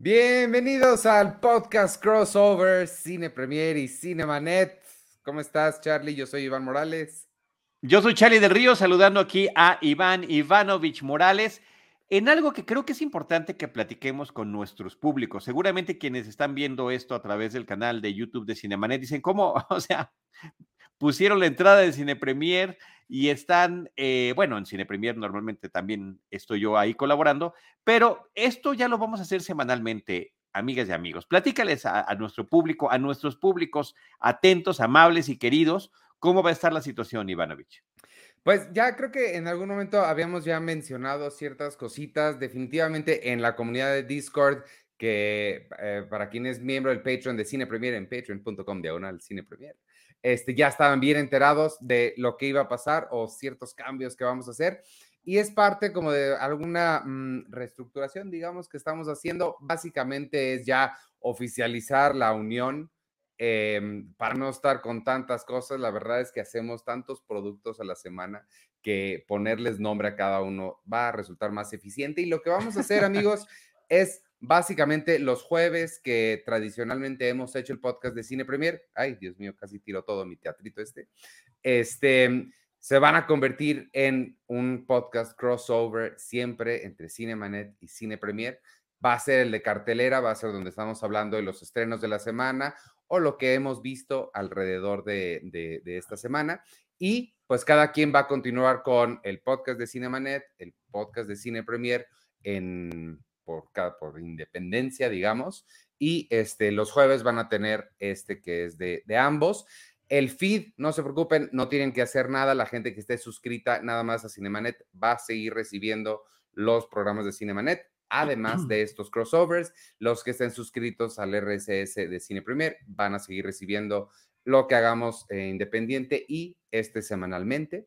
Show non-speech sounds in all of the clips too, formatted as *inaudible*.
Bienvenidos al podcast crossover Cine Premier y Cinemanet. ¿Cómo estás, Charlie? Yo soy Iván Morales. Yo soy Charlie del Río, saludando aquí a Iván Ivanovich Morales en algo que creo que es importante que platiquemos con nuestros públicos. Seguramente quienes están viendo esto a través del canal de YouTube de Cinemanet dicen, ¿cómo? *laughs* O sea, pusieron la entrada de Cine Premier y están, eh, bueno, en Cine Premier normalmente también estoy yo ahí colaborando, pero esto ya lo vamos a hacer semanalmente, amigas y amigos. Platícales a, a nuestro público, a nuestros públicos atentos, amables y queridos, cómo va a estar la situación, Ivanovich. Pues ya creo que en algún momento habíamos ya mencionado ciertas cositas, definitivamente en la comunidad de Discord, que eh, para quien es miembro del Patreon de Cine Premier en patreon.com diagonal Cine Premier, este, ya estaban bien enterados de lo que iba a pasar o ciertos cambios que vamos a hacer. Y es parte como de alguna mm, reestructuración, digamos, que estamos haciendo. Básicamente es ya oficializar la unión em, para no estar con tantas cosas. La verdad es que hacemos tantos productos a la semana que ponerles nombre a cada uno va a resultar más eficiente. Y lo que vamos a hacer, amigos, *laughs* es básicamente los jueves que tradicionalmente hemos hecho el podcast de Cine Premier, ay Dios mío, casi tiro todo mi teatrito este, este, se van a convertir en un podcast crossover siempre entre Cinemanet y Cine Premier. Va a ser el de cartelera, va a ser donde estamos hablando de los estrenos de la semana o lo que hemos visto alrededor de, esta semana. Y pues cada quien va a continuar con el podcast de Cinemanet, el podcast de Cine Premier en por, por independencia, digamos, y este, los jueves van a tener este que es de, de ambos. El feed, no se preocupen, no tienen que hacer nada. La gente que esté suscrita nada más a Cinemanet va a seguir recibiendo los programas de Cinemanet. Además de estos crossovers, los que estén suscritos al RSS de Cine Premier van a seguir recibiendo lo que hagamos eh, independiente y este semanalmente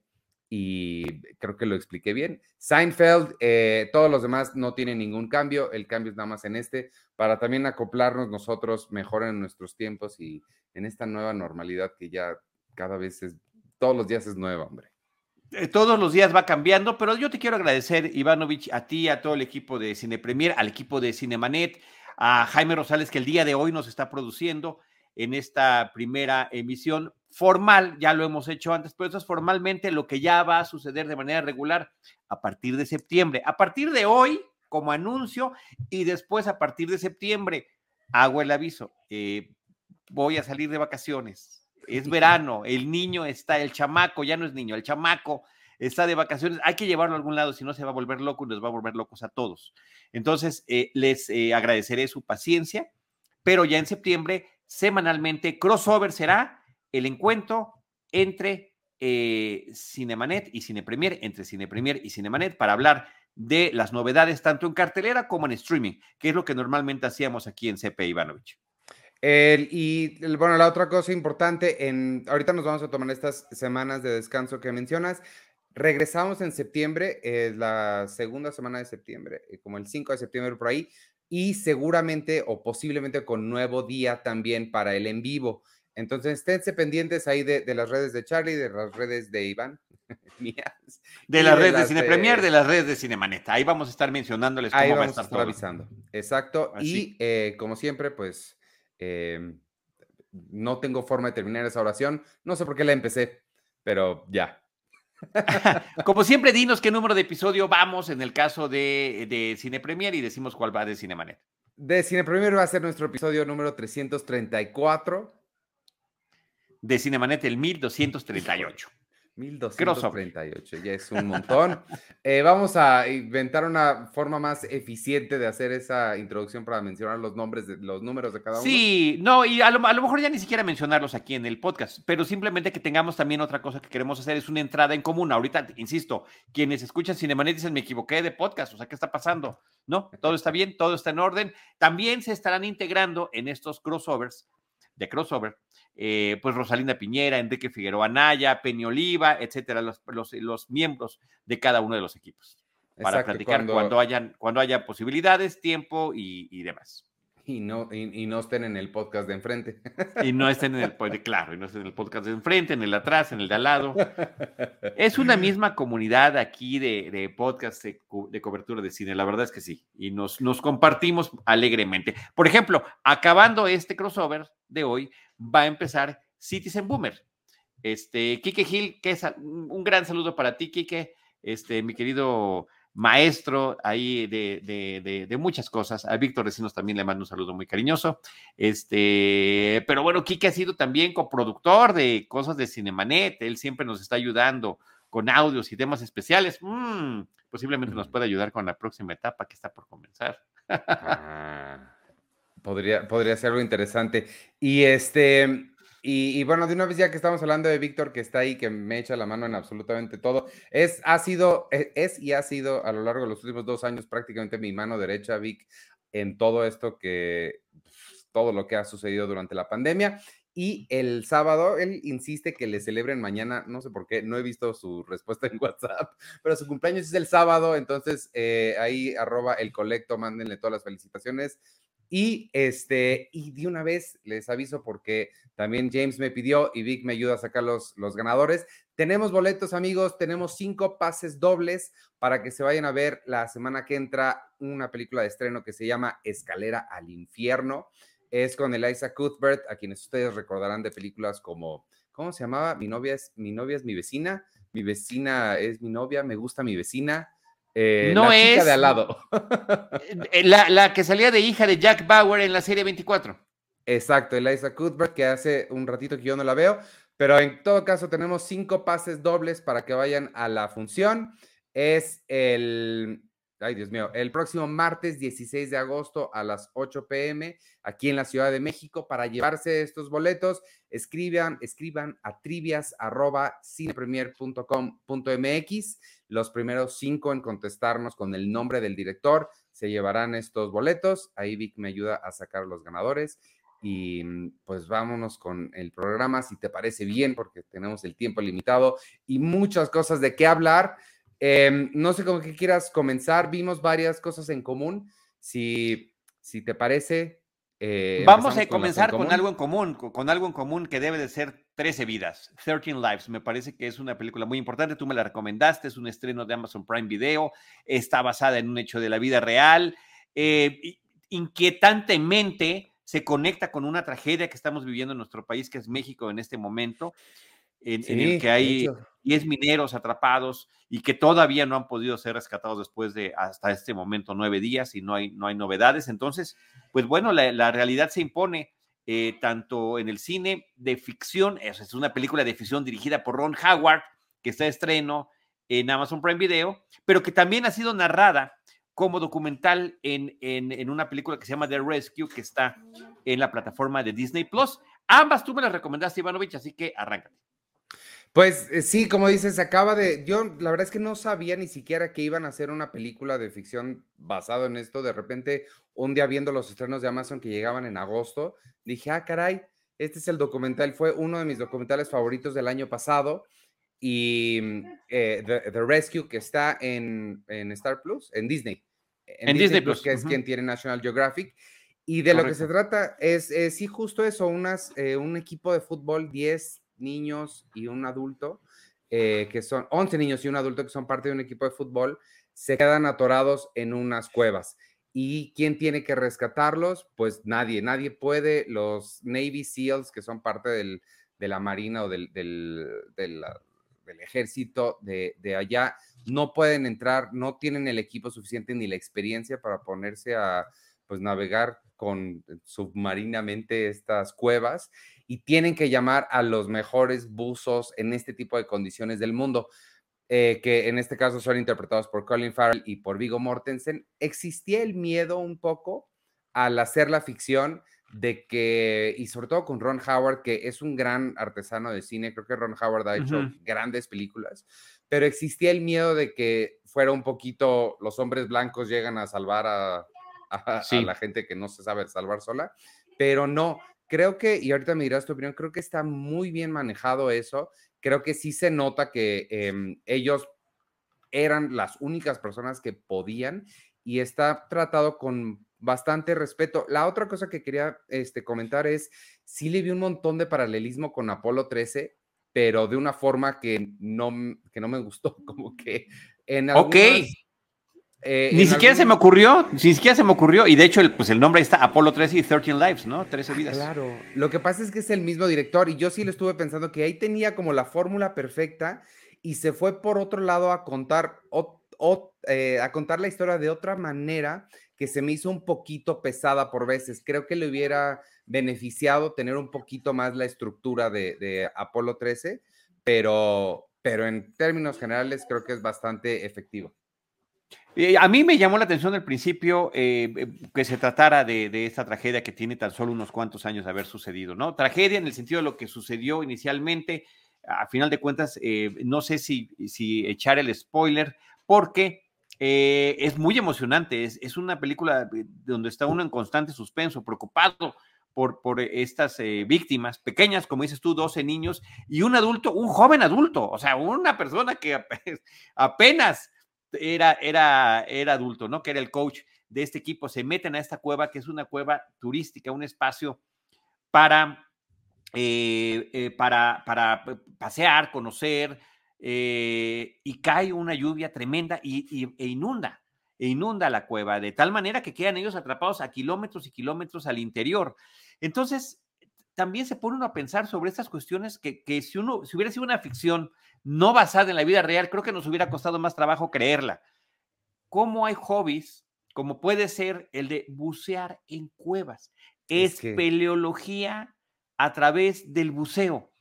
y creo que lo expliqué bien. Seinfeld, eh, todos los demás no tienen ningún cambio, el cambio es nada más en este, para también acoplarnos nosotros mejor en nuestros tiempos y en esta nueva normalidad que ya cada vez es, todos los días es nueva, hombre. Eh, todos los días va cambiando, pero yo te quiero agradecer, Ivanovich, a ti, a todo el equipo de Cine Premier, al equipo de Cinemanet, a Jaime Rosales, que el día de hoy nos está produciendo en esta primera emisión formal, ya lo hemos hecho antes, pero eso es formalmente lo que ya va a suceder de manera regular a partir de septiembre. A partir de hoy, como anuncio, y después a partir de septiembre, hago el aviso, eh, voy a salir de vacaciones, es verano, el niño está, el chamaco, ya no es niño, el chamaco está de vacaciones, hay que llevarlo a algún lado, si no se va a volver loco y nos va a volver locos a todos. Entonces, eh, les eh, agradeceré su paciencia, pero ya en septiembre, semanalmente, crossover será el encuentro entre eh, Cinemanet y Cine Premier, entre Cine Premier y Cinemanet, para hablar de las novedades tanto en cartelera como en streaming, que es lo que normalmente hacíamos aquí en CP Ivanovich. y bueno, la otra cosa importante, en, ahorita nos vamos a tomar estas semanas de descanso que mencionas. Regresamos en septiembre, es la segunda semana de septiembre, eh, como el 5 de septiembre por ahí, y seguramente o posiblemente con nuevo día también para el en vivo. Entonces, esténse pendientes ahí de, de, las redes de Charlie, de las redes de Iván, *laughs* mías. De las redes de, Cine Premier, de las redes de Cinemaneta. Ahí vamos a estar mencionándoles cómo ahí vamos va a estar, a estar avisando. Exacto. Así. Y eh, como siempre, pues eh, no tengo forma de terminar esa oración. No sé por qué la empecé, pero ya. *laughs* como siempre, dinos qué número de episodio vamos en el caso de, de Cine Premier y decimos cuál va de Cinemanet. De Cine Premier va a ser nuestro episodio número 334 de Cinemanet, el 1238. 1238, ya es un montón. *laughs* eh, vamos a inventar una forma más eficiente de hacer esa introducción para mencionar los nombres, de, los números de cada uno. Sí, no, y a lo, a lo, mejor ya ni siquiera mencionarlos aquí en el podcast, pero simplemente que tengamos también otra cosa que queremos hacer, es una entrada en común. Ahorita, insisto, quienes escuchan Cinemanet dicen, me equivoqué de podcast, o sea, ¿qué está pasando? No, todo está bien, todo está en orden. También se estarán integrando en estos crossovers, de crossover, eh, pues Rosalinda Piñera, Enrique Figueroa Naya, Peña Oliva, etcétera, los, los, los, miembros de cada uno de los equipos. Para Exacto, platicar cuando... cuando, hayan, cuando haya posibilidades, tiempo y, y demás. Y no, y, no estén en el podcast de enfrente. Y no estén en el, claro, y no estén en el podcast de enfrente, en el atrás, en el de al lado. *laughs* Es una misma comunidad aquí de, de podcast de, cobertura de cine, la verdad es que sí. Y nos, nos compartimos alegremente. Por ejemplo, acabando este crossover de hoy, va a empezar Citizen Boomer. Este, Kike Gil, que es un gran saludo para ti, Kike, este, mi querido maestro ahí de, muchas cosas. A Víctor Recinos también le mando un saludo muy cariñoso. Este, pero bueno, Kike ha sido también coproductor de cosas de Cinemanet. Él siempre nos está ayudando con audios y temas especiales. Mm, posiblemente nos pueda ayudar con la próxima etapa que está por comenzar. Ah, podría, podría ser algo interesante. Y este, y, bueno, de una vez ya que estamos hablando de Víctor, que está ahí, que me echa la mano en absolutamente todo, es, ha sido, e, es, y ha sido a lo largo de los últimos dos años prácticamente mi mano derecha, Vic, en todo esto que, pues, todo lo que ha sucedido durante la pandemia. Y el sábado, él insiste que le celebren mañana, no sé por qué, no he visto su respuesta en *laughs* WhatsApp, pero su cumpleaños es el sábado, entonces eh, ahí arroba el colecto, mándenle todas las felicitaciones. Y este, y de una vez les aviso porque también James me pidió y Vic me ayuda a sacar los, los ganadores. Tenemos boletos, amigos, tenemos cinco pases dobles para que se vayan a ver la semana que entra una película de estreno que se llama Escalera al Infierno. Es con Eliza Cuthbert, a quienes ustedes recordarán de películas como, ¿cómo se llamaba? Mi novia es mi, novia es mi vecina, mi vecina es mi novia, me gusta mi vecina. Eh, no la chica de al lado. *laughs* Eh, la, la, que salía de hija de Jack Bauer en la serie 24. Exacto, Eliza Cuthbert, que hace un ratito que yo no la veo, pero en todo caso tenemos cinco pases dobles para que vayan a la función. Es el, ay Dios mío, el próximo martes 16 de agosto a las 8 pm aquí en la Ciudad de México. Para llevarse estos boletos, escriban, escriban a trivias arroba cinepremier.com.mx los primeros cinco en contestarnos con el nombre del director se llevarán estos boletos. Ahí Vic me ayuda a sacar los ganadores. Y mm, pues vámonos con el programa, si te parece bien, porque tenemos el tiempo limitado y muchas cosas de qué hablar. Em, no sé cómo que quieras comenzar. Vimos varias cosas en común. Si, si te parece, eh, Vamos a comenzar con, algo en común, con, algo en común que debe de ser 13 vidas, 13 Lives. Me parece que es una película muy importante. Tú me la recomendaste, es un estreno de Amazon Prime Video, está basada en un hecho de la vida real. Eh, inquietantemente se conecta con una tragedia que estamos viviendo en nuestro país, que es México en este momento en, el que hay 10 mineros atrapados y que todavía no han podido ser rescatados después de hasta este momento nueve días y no hay, no hay novedades. Entonces, pues bueno, la, realidad se impone eh, tanto en el cine de ficción, es una película de ficción dirigida por Ron Howard, que está de estreno en Amazon Prime Video, pero que también ha sido narrada como documental en, en, en, una película que se llama The Rescue, que está en la plataforma de Disney Plus. Ambas tú me las recomendaste, Ivanovich, así que arráncate. Pues eh, sí, como dices, acaba de. Yo la verdad es que no sabía ni siquiera que iban a hacer una película de ficción basado en esto. De repente, un día viendo los estrenos de Amazon que llegaban en agosto, dije, ah, caray, este es el documental. Fue uno de mis documentales favoritos del año pasado. Y mm, eh, The, Rescue, que está en, Star Plus, en Disney. En, Disney, Plus, que es quien tiene National Geographic. Y de lo que se trata es, sí, justo eso, unas, eh, un equipo de fútbol, 10 niños y un adulto, eh, que son 11 niños y un adulto que son parte de un equipo de fútbol, se quedan atorados en unas cuevas. ¿Y quién tiene que rescatarlos? Pues nadie, nadie puede. Los Navy SEALs, que son parte del, de la Marina o del, del, del, ejército de, de, allá, no pueden entrar, no tienen el equipo suficiente ni la experiencia para ponerse a pues, navegar con submarinamente estas cuevas y tienen que llamar a los mejores buzos en este tipo de condiciones del mundo, eh, que en este caso son interpretados por Colin Farrell y por Vigo Mortensen. Existía el miedo un poco al hacer la ficción de que, y sobre todo con Ron Howard, que es un gran artesano de cine, creo que Ron Howard ha hecho grandes películas, pero existía el miedo de que fuera un poquito los hombres blancos llegan a salvar a, a la gente que no se sabe salvar sola, pero no, creo que, y ahorita me dirás tu opinión, creo que está muy bien manejado eso. Creo que sí se nota que em, ellos eran las únicas personas que podían y está tratado con bastante respeto. La otra cosa que quería este, comentar es, sí le vi un montón de paralelismo con Apolo 13, pero de una forma que no, que no me gustó, *laughs* como que en algunas, Ok. Eh, ni siquiera se me ocurrió, ni siquiera se me ocurrió, y de hecho el, pues el nombre está Apolo 13 y 13 Lives, ¿no? 13 vidas. claro, lo que pasa es que es el mismo director y yo sí lo estuve pensando que ahí tenía como la fórmula perfecta y se fue por otro lado a contar, eh, a contar la historia de otra manera que se me hizo un poquito pesada por veces. Creo que le hubiera beneficiado tener un poquito más la estructura de, de Apolo 13, pero, pero en términos generales creo que es bastante efectivo. Eh, a mí me llamó la atención al principio eh, eh, que se tratara de, esta tragedia que tiene tan solo unos cuantos años de haber sucedido, ¿no? Tragedia en el sentido de lo que sucedió inicialmente, a final de cuentas, no sé si, echar el spoiler, porque es muy emocionante, es, una película donde está uno en constante suspenso, preocupado por, por estas víctimas pequeñas, como dices tú, 12 niños y un adulto, un joven adulto, o sea, una persona que apenas era, era, era adulto, ¿no? Que era el coach de este equipo, se meten a esta cueva, que es una cueva turística, un espacio para, eh, eh, para, para pasear, conocer, eh, y cae una lluvia tremenda y, e inunda, e inunda la cueva, de tal manera que quedan ellos atrapados a kilómetros y kilómetros al interior. Entonces, también se pone uno a pensar sobre estas cuestiones que, que si uno, si hubiera sido una ficción no basada en la vida real, creo que nos hubiera costado más trabajo creerla. ¿Cómo hay hobbies, como puede ser el de bucear en cuevas? Es, peleología a través del buceo.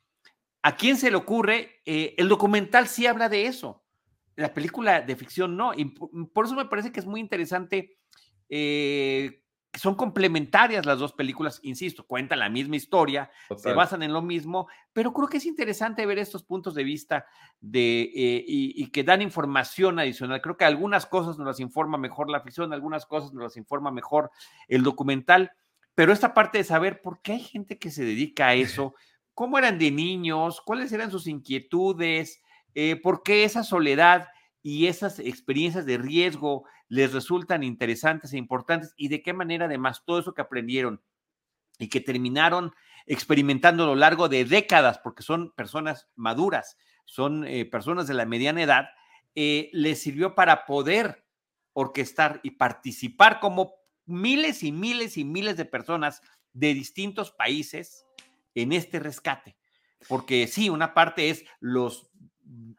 ¿A quién se le ocurre? Eh, el documental sí habla de eso. La película de ficción no. Y por eso me parece que es muy interesante eh, son complementarias las dos películas, insisto, cuentan la misma historia, se basan en lo mismo, pero creo que es interesante ver estos puntos de vista de, eh, y, que dan información adicional. Creo que algunas cosas nos las informa mejor la ficción, algunas cosas nos las informa mejor el documental, pero esta parte de saber por qué hay gente que se dedica a eso, *laughs* cómo eran de niños, cuáles eran sus inquietudes, eh, por qué esa soledad y esas experiencias de riesgo les resultan interesantes e importantes y de qué manera además todo eso que aprendieron y que terminaron experimentando a lo largo de décadas, porque son personas maduras, son eh, personas de la mediana edad, eh, les sirvió para poder orquestar y participar como miles y miles y miles de personas de distintos países en este rescate. Porque sí, una parte es los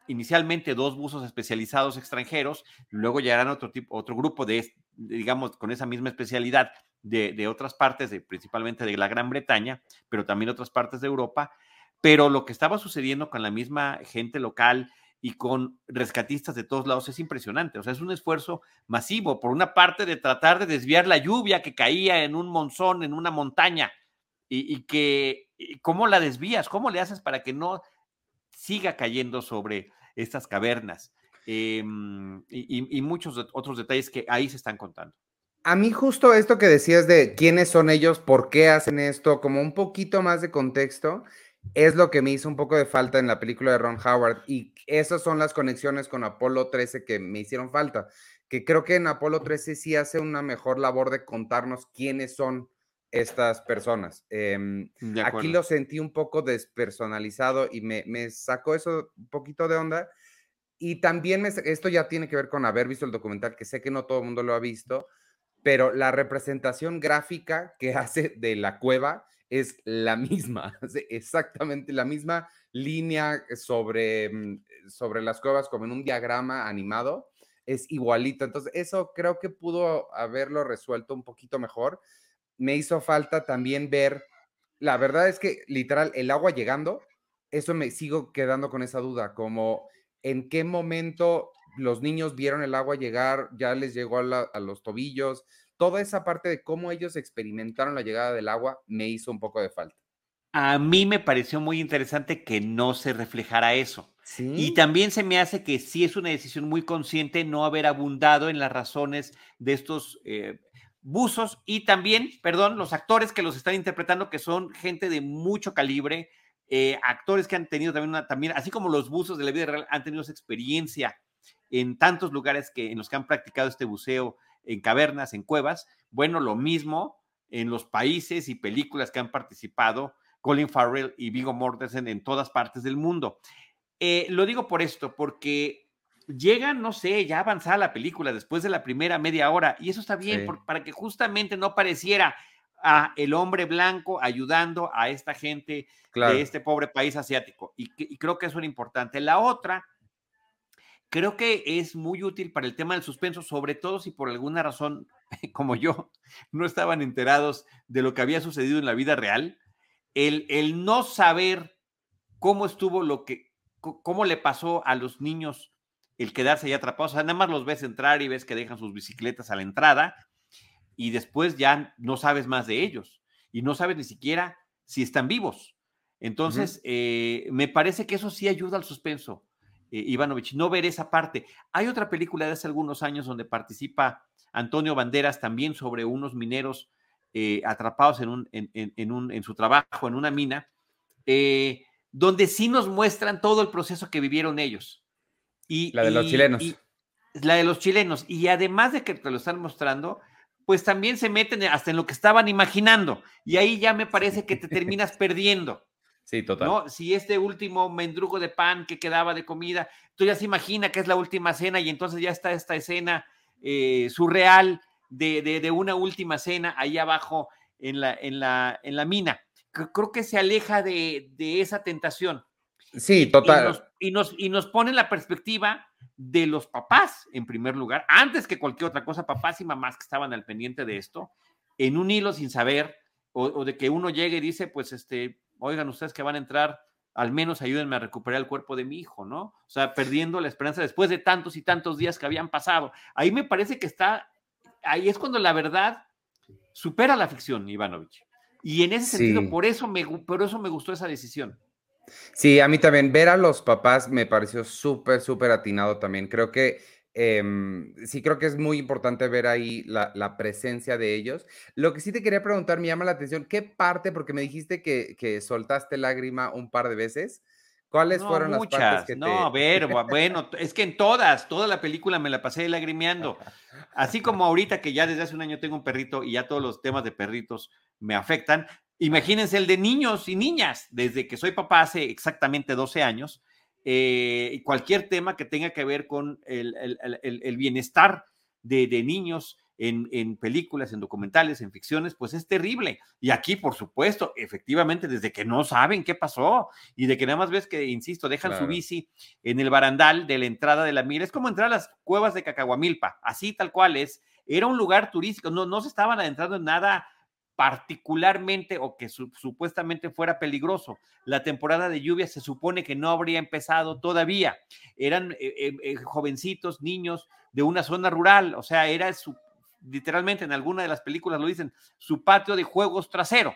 inicialmente dos buzos especializados extranjeros, luego llegarán otro tipo, otro grupo de, digamos, con esa misma especialidad de, otras partes, de, principalmente de la Gran Bretaña, pero también otras partes de Europa. Pero lo que estaba sucediendo con la misma gente local y con rescatistas de todos lados es impresionante. O sea, es un esfuerzo masivo, por una parte, de tratar de desviar la lluvia que caía en un monzón, en una montaña, y que, ¿cómo la desvías? ¿Cómo le haces para que no siga cayendo sobre estas cavernas em, y, muchos otros detalles que ahí se están contando. A mí justo esto que decías de quiénes son ellos, por qué hacen esto, como un poquito más de contexto, es lo que me hizo un poco de falta en la película de Ron Howard y esas son las conexiones con Apolo 13 que me hicieron falta, que creo que en Apolo 13 sí hace una mejor labor de contarnos quiénes son estas personas. Em, aquí lo sentí un poco despersonalizado y me, sacó eso un poquito de onda. Y también esto ya tiene que ver con haber visto el documental, que sé que no todo el mundo lo ha visto, pero la representación gráfica que *laughs* hace de la cueva es la misma, *laughs* exactamente la misma línea sobre, mm, sobre las cuevas como en un diagrama animado, es igualito. Entonces, eso creo que pudo haberlo resuelto un poquito mejor me hizo falta también ver, la verdad es que literal, el agua llegando, eso me sigo quedando con esa duda, como en qué momento los niños vieron el agua llegar, ya les llegó a, los tobillos, toda esa parte de cómo ellos experimentaron la llegada del agua me hizo un poco de falta. A mí me pareció muy interesante que no se reflejara eso. Y también se me hace que sí es una decisión muy consciente no haber abundado en las razones de estos eh, buzos y también, perdón, los actores que los están interpretando, que son gente de mucho calibre, eh, actores que han tenido también también, así como los buzos de la vida real, han tenido esa experiencia en tantos lugares que, en los que han practicado este buceo en cavernas, en cuevas. Bueno, lo mismo en los países y películas que han participado Colin Farrell y Vigo Mortensen en todas partes del mundo. Eh, lo digo por esto, porque llegan, no sé, ya avanzada la película después de la primera media hora, y eso está bien, para que justamente no pareciera a el hombre blanco ayudando a esta gente de este pobre país asiático. Y, y, creo que eso es importante. La otra, creo que es muy útil para el tema del suspenso, sobre todo si por alguna razón, *laughs* como yo, no estaban enterados de lo que había sucedido en la vida real. El, el no saber cómo estuvo lo que, cómo le pasó a los niños el quedarse ahí atrapados. O sea, nada más los ves entrar y ves que dejan sus bicicletas a la entrada y después ya no sabes más de ellos y no sabes ni siquiera si están vivos. Entonces, eh, me parece que eso sí ayuda al suspenso, eh, Ivanovich, no ver esa parte. Hay otra película de hace algunos años donde participa Antonio Banderas también sobre unos mineros eh, atrapados en, un, en, un, en, su trabajo en una mina, donde sí nos muestran todo el proceso que vivieron ellos. Y, la de los chilenos. la de los chilenos. Y además de que te lo están mostrando, pues también se meten hasta en lo que estaban imaginando. Y ahí ya me parece que te terminas *laughs* perdiendo. Sí, total. ¿no? Si este último mendrugo de pan que quedaba de comida, tú ya se imagina que es la última cena y entonces ya está esta escena eh, surreal de, de, una última cena ahí abajo en la, en la, en la mina. Creo que se aleja de, de esa tentación. Sí, total. Y nos, y nos, pone la perspectiva de los papás, en primer lugar, antes que cualquier otra cosa, papás y mamás que estaban al pendiente de esto, en un hilo sin saber, o, de que uno llegue y dice, pues, este, oigan, ustedes que van a entrar, al menos ayúdenme a recuperar el cuerpo de mi hijo, ¿no? O sea, perdiendo la esperanza después de tantos y tantos días que habían pasado. Ahí me parece que está, ahí es cuando la verdad supera la ficción, Ivanovich. Y en ese sentido, por eso, me, por eso me gustó esa decisión. Sí, a mí también ver a los papás me pareció súper, súper atinado también. Creo que em, sí, creo que es muy importante ver ahí la, presencia de ellos. Lo que sí te quería preguntar, me llama la atención, ¿qué parte? Porque me dijiste que, que soltaste lágrima un par de veces. ¿Cuáles fueron las partes que No, a ver, *laughs* bueno, es que en todas, toda la película me la pasé lagrimeando. Así como ahorita que ya desde hace un año tengo un perrito y ya todos los temas de perritos me afectan, Imagínense el de niños y niñas, desde que soy papá hace exactamente 12 años, eh, cualquier tema que tenga que ver con el, bienestar de, niños en, películas, en documentales, en ficciones, pues es terrible. Y aquí, por supuesto, efectivamente, desde que no saben qué pasó y de que nada más ves que, insisto, dejan su bici en el barandal de la entrada de la mira, es como entrar a las cuevas de Cacahuamilpa, así tal cual es. Era un lugar turístico, no, no se estaban adentrando en nada particularmente o que supuestamente fuera peligroso. La temporada de lluvia se supone que no habría empezado todavía. Eran eh, eh, eh, jovencitos, niños de una zona rural, o sea, era su, literalmente en alguna de las películas lo dicen, su patio de juegos trasero.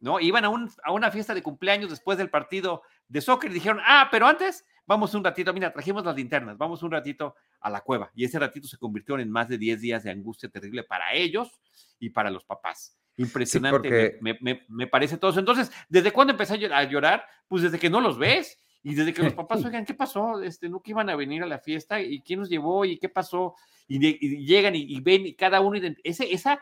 ¿No? Iban a, un, a una fiesta de cumpleaños después del partido de soccer y dijeron, ah, pero antes vamos un ratito, mira, trajimos las linternas, vamos un ratito a la cueva. Y ese ratito se convirtió en más de 10 días de angustia terrible para ellos y para los papás. Impresionante, me, parece todo eso. Entonces, ¿desde cuándo empecé a llorar? Pues desde que no los ves y desde que los papás, *laughs* oigan, ¿qué pasó? Este, ¿No que iban a venir a la fiesta? ¿Y quién nos llevó? ¿Y qué pasó? Y, llegan y, ven y cada uno, ese, esa,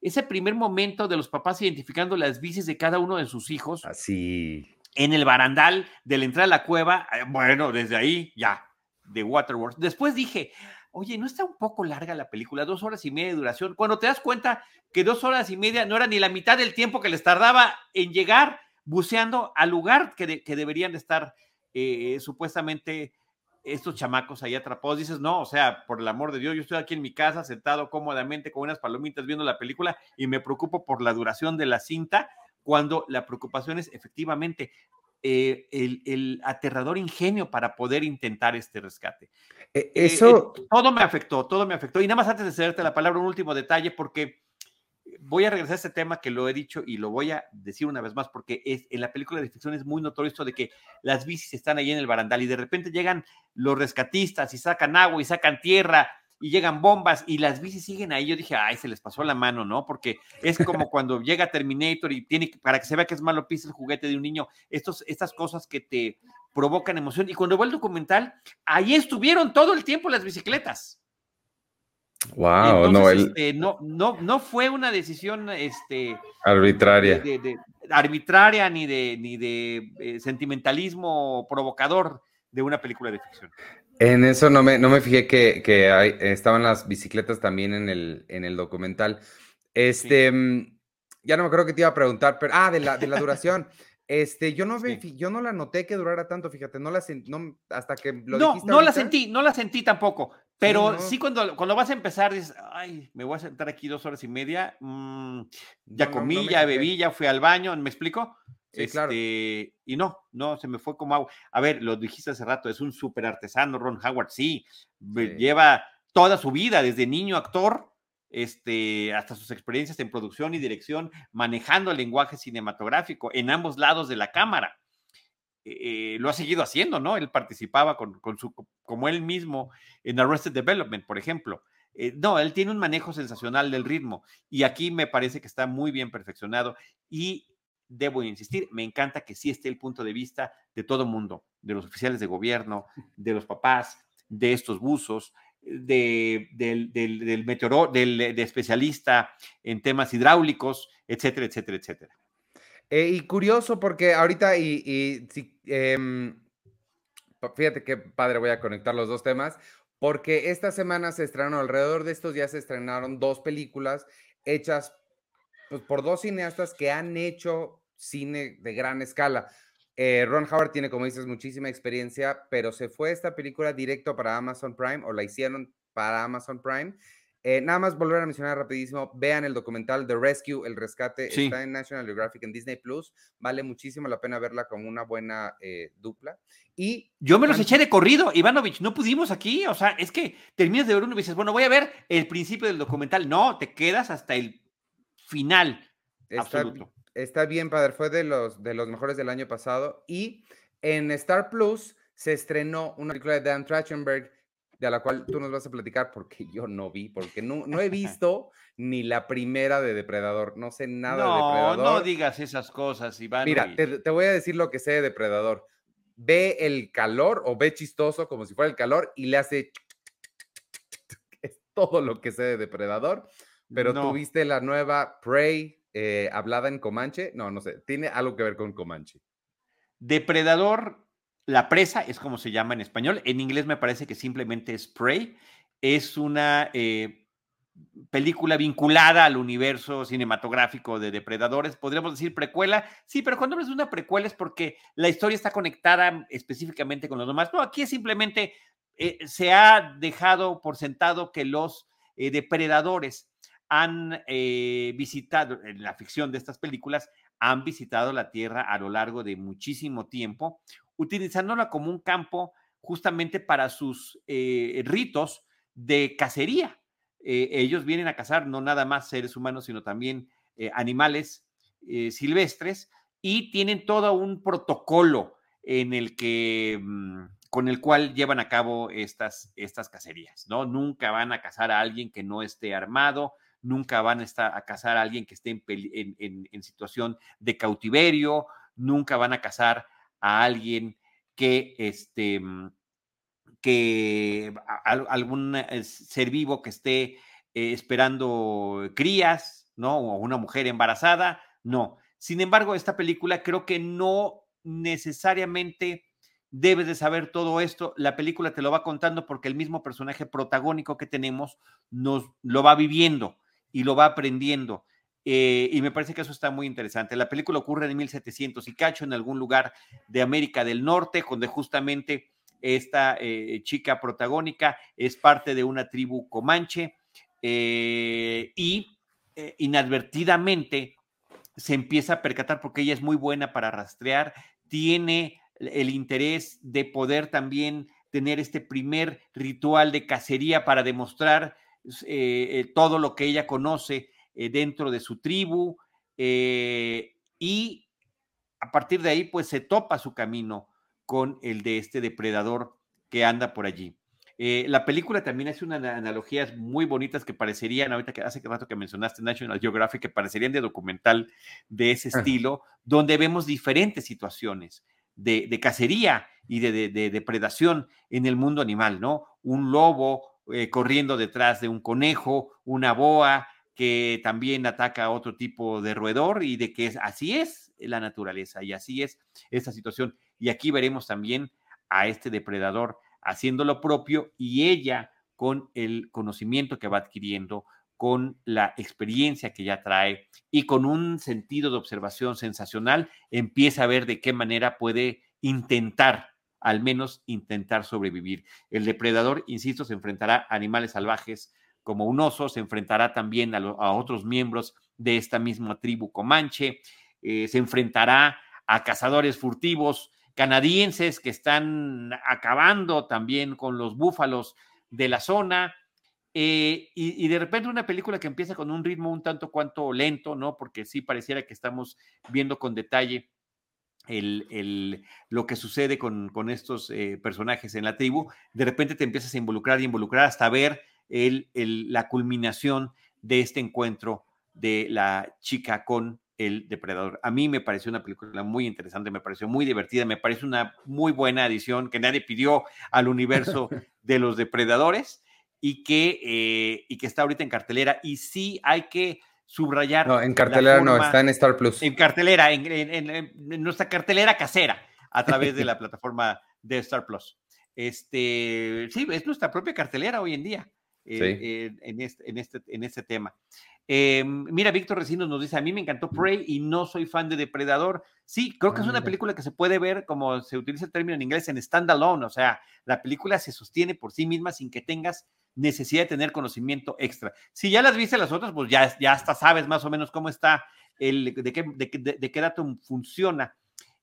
ese primer momento de los papás identificando las bicis de cada uno de sus hijos. Así. En el barandal de la entrada a la cueva, eh, bueno, desde ahí ya, de Waterworld. Después dije, oye, ¿no está un poco larga la película? Dos horas y media de duración. Cuando te das cuenta que dos horas y media no era ni la mitad del tiempo que les tardaba en llegar buceando al lugar que, deberían de estar eh, supuestamente estos chamacos ahí atrapados. Dices, no, o sea, por el amor de Dios, yo estoy aquí en mi casa sentado cómodamente con unas palomitas viendo la película y me preocupo por la duración de la cinta, cuando la preocupación es efectivamente eh, el, aterrador ingenio para poder intentar este rescate. E, eh, eso. todo me afectó, todo me afectó. Y nada más antes de cederte la palabra, un último detalle, porque voy a regresar a este tema que lo he dicho y lo voy a decir una vez más, porque es, en la película de ficción es muy notorio esto de que las bicis están ahí en el barandal y de repente llegan los rescatistas y sacan agua y sacan tierra y llegan bombas y las bicis siguen ahí. Yo dije, ay, se les pasó la mano, ¿no? Porque es como cuando llega Terminator y tiene, para que se vea que es malo, pisa el juguete de un niño, estos, estas cosas que te provocan emoción. Y cuando va el documental, ahí estuvieron todo el tiempo las bicicletas. Wow, no, este, no, no, no fue una decisión este, arbitraria. arbitraria ni de, ni de eh, sentimentalismo provocador de una película de ficción. En eso no me, no me fijé que, que estaban las bicicletas también en el, en el documental. Este, mm, ya no me acuerdo que te iba a preguntar, pero, ah, de la, de la duración. Este, yo no, yo no la noté que durara tanto, fíjate, no la sentí, no, hasta que lo No, no la sentí, no la sentí tampoco, pero sí, cuando, cuando vas a empezar dices, ay, me voy a sentar aquí dos horas y media, mm, ya comí, ya bebí, ya fui al baño, ¿me explico? Sí, claro. Este, y no, no, se me fue como agua. A ver, lo dijiste hace rato, es un súper artesano, Ron Howard, sí, lleva toda su vida, desde niño actor, este, hasta sus experiencias en producción y dirección, manejando el lenguaje cinematográfico en ambos lados de la cámara. Eh, lo ha seguido haciendo, ¿no? Él participaba con, su, como él mismo en Arrested Development, por ejemplo. Eh, no, él tiene un manejo sensacional del ritmo y aquí me parece que está muy bien perfeccionado y debo insistir, me encanta que sí esté el punto de vista de todo mundo, de los oficiales de gobierno, de los papás, de estos buzos, de, del, del, meteoro, del de especialista en temas hidráulicos, etcétera, etcétera, etcétera. Eh, y curioso porque ahorita, y, y si, em, fíjate qué padre, voy a conectar los dos temas, porque esta semana se estrenaron, alrededor de estos días se estrenaron dos películas hechas pues, por dos cineastas que han hecho cine de gran escala. Eh, Ron Howard tiene, como dices, muchísima experiencia, pero se fue esta película directo para Amazon Prime o la hicieron para Amazon Prime. Eh, nada más volver a mencionar rapidísimo, vean el documental The Rescue, El Rescate, está en National Geographic en Disney Plus, vale muchísimo la pena verla como una buena eh, dupla. Y yo me los eché de corrido, Ivanovich, no pudimos aquí, o sea, es que terminas de ver uno y dices, bueno, voy a ver el principio del documental, no, te quedas hasta el final. absoluto está bien, padre. Fue de los, de los mejores del año pasado. Y en Star Plus se estrenó una película de Dan Trachtenberg, de la cual tú nos vas a platicar porque yo no vi, porque no, no he *laughs* visto ni la primera de Depredador. No sé nada de Depredador. No, no digas esas cosas, Iván. Mira, te, te, voy a decir lo que sé de Depredador. Ve el calor o ve chistoso como si fuera el calor y le hace... *laughs* Es todo lo que sé de Depredador. Pero tú viste la nueva Prey, eh, hablada en Comanche. No, no sé, tiene algo que ver con Comanche. Depredador, la presa es como se llama en español. En inglés me parece que simplemente es Prey. Es una eh, película vinculada al universo cinematográfico de Depredadores. Podríamos decir precuela. Sí, pero cuando hablas de una precuela es porque la historia está conectada específicamente con los demás. No, aquí simplemente eh, se ha dejado por sentado que los depredadores han eh, visitado, en la ficción de estas películas, han visitado la Tierra a lo largo de muchísimo tiempo, utilizándola como un campo justamente para sus eh, ritos de cacería. Eh, ellos vienen a cazar no nada más seres humanos, sino también animales silvestres y tienen todo un protocolo en el que mm, con el cual llevan a cabo estas, estas cacerías, ¿no? Nunca van a cazar a alguien que no esté armado, nunca van a, estar, a cazar a alguien que esté en, situación de cautiverio, nunca van a cazar a alguien que, este, mm, que algún eh, ser vivo que esté eh, esperando crías, ¿no? O una mujer embarazada, no. Sin embargo, esta película creo que no necesariamente debes de saber todo esto. La película te lo va contando porque el mismo personaje protagónico que tenemos nos lo va viviendo y lo va aprendiendo. Eh, y me parece que eso está muy interesante. La película ocurre en 1700 y cacho en algún lugar de América del Norte, donde justamente esta eh, chica protagónica es parte de una tribu comanche eh, y inadvertidamente se empieza a percatar porque ella es muy buena para rastrear, tiene el interés de poder también tener este primer ritual de cacería para demostrar eh, eh, todo lo que ella conoce eh, dentro de su tribu y a partir de ahí pues se topa su camino con el de este depredador que anda por allí. la película también hace unas analogías muy bonitas que parecerían, ahorita que hace rato que mencionaste National Geographic, que parecerían de documental de ese estilo, donde vemos diferentes situaciones de, cacería y de, de, depredación en el mundo animal, ¿no? Un lobo eh, corriendo detrás de un conejo, una boa que también ataca a otro tipo de roedor y de que es, así es la naturaleza y así es esta situación. Y aquí veremos también a este depredador haciendo lo propio y ella con el conocimiento que va adquiriendo, con la experiencia que ya trae y con un sentido de observación sensacional, empieza a ver de qué manera puede intentar, al menos intentar sobrevivir. El depredador, insisto, se enfrentará a animales salvajes como un oso, se enfrentará también a, otros miembros de esta misma tribu comanche, eh, se enfrentará a cazadores furtivos canadienses que están acabando también con los búfalos de la zona. Eh, y, de repente una película que empieza con un ritmo un tanto cuanto lento, ¿no? Porque sí pareciera que estamos viendo con detalle el, lo que sucede con, estos eh, personajes en la tribu. De repente te empiezas a involucrar y involucrar hasta ver el, la culminación de este encuentro de la chica con el Depredador. A mí me pareció una película muy interesante, me pareció muy divertida, me parece una muy buena adición que nadie pidió al universo *laughs* de los Depredadores y que, eh, y que está ahorita en cartelera. Y sí hay que subrayar. No, en cartelera no, está en Star Plus. En cartelera, en, nuestra cartelera casera a través de *laughs* la plataforma de Star Plus. Este, sí, es nuestra propia cartelera hoy en día. Eh, en, este, en, este, en este tema. Eh, mira, Víctor Recinos nos dice, a mí me encantó Prey y no soy fan de Depredador. Sí, creo que es una película que se puede ver, como se utiliza el término en inglés, en standalone, o sea, la película se sostiene por sí misma sin que tengas necesidad de tener conocimiento extra. Si ya las viste las otras, pues ya, ya hasta sabes más o menos cómo está, el, de, qué, de, qué dato funciona